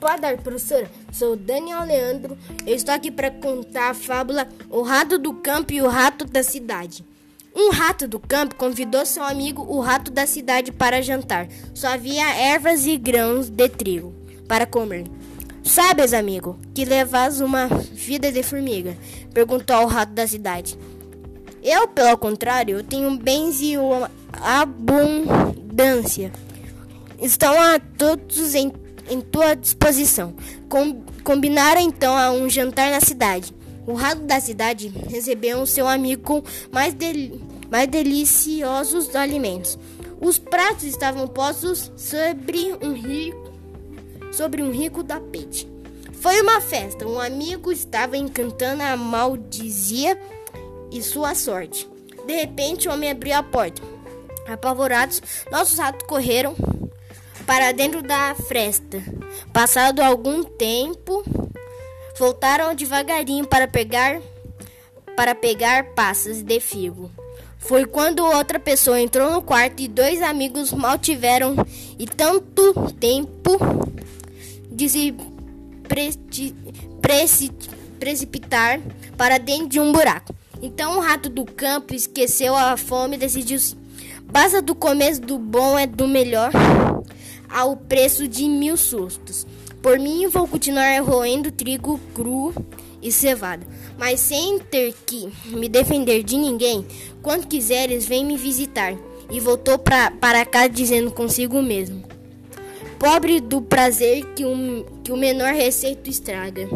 Boa tarde, professora. Sou Daniel Leandro. Eu estou aqui para contar a fábula O Rato do Campo e o Rato da Cidade. Um rato do campo convidou seu amigo, o rato da cidade, para jantar. Só havia ervas e grãos de trigo para comer. Sabes, amigo, que levas uma vida de formiga? Perguntou ao rato da cidade. Eu, pelo contrário, tenho bens e abundância. Estão a todos em em tua disposição. Com, combinaram então a um jantar na cidade. O rato da cidade recebeu seu amigo com mais, del mais deliciosos alimentos. Os pratos estavam postos sobre um rico, sobre um rico tapete. Foi uma festa. Um amigo estava encantando a maldizia e sua sorte. De repente, o homem abriu a porta. Apavorados, nossos ratos correram para dentro da fresta. Passado algum tempo, voltaram devagarinho para pegar para pegar passas de figo. Foi quando outra pessoa entrou no quarto e dois amigos mal tiveram e tanto tempo de se precipitar para dentro de um buraco. Então o rato do campo esqueceu a fome e decidiu basta do começo do bom é do melhor ao preço de mil sustos. Por mim, vou continuar roendo trigo cru e cevada, mas sem ter que me defender de ninguém. Quando quiseres, vem me visitar. E voltou pra, para casa dizendo consigo mesmo: Pobre do prazer que o, que o menor receito estraga.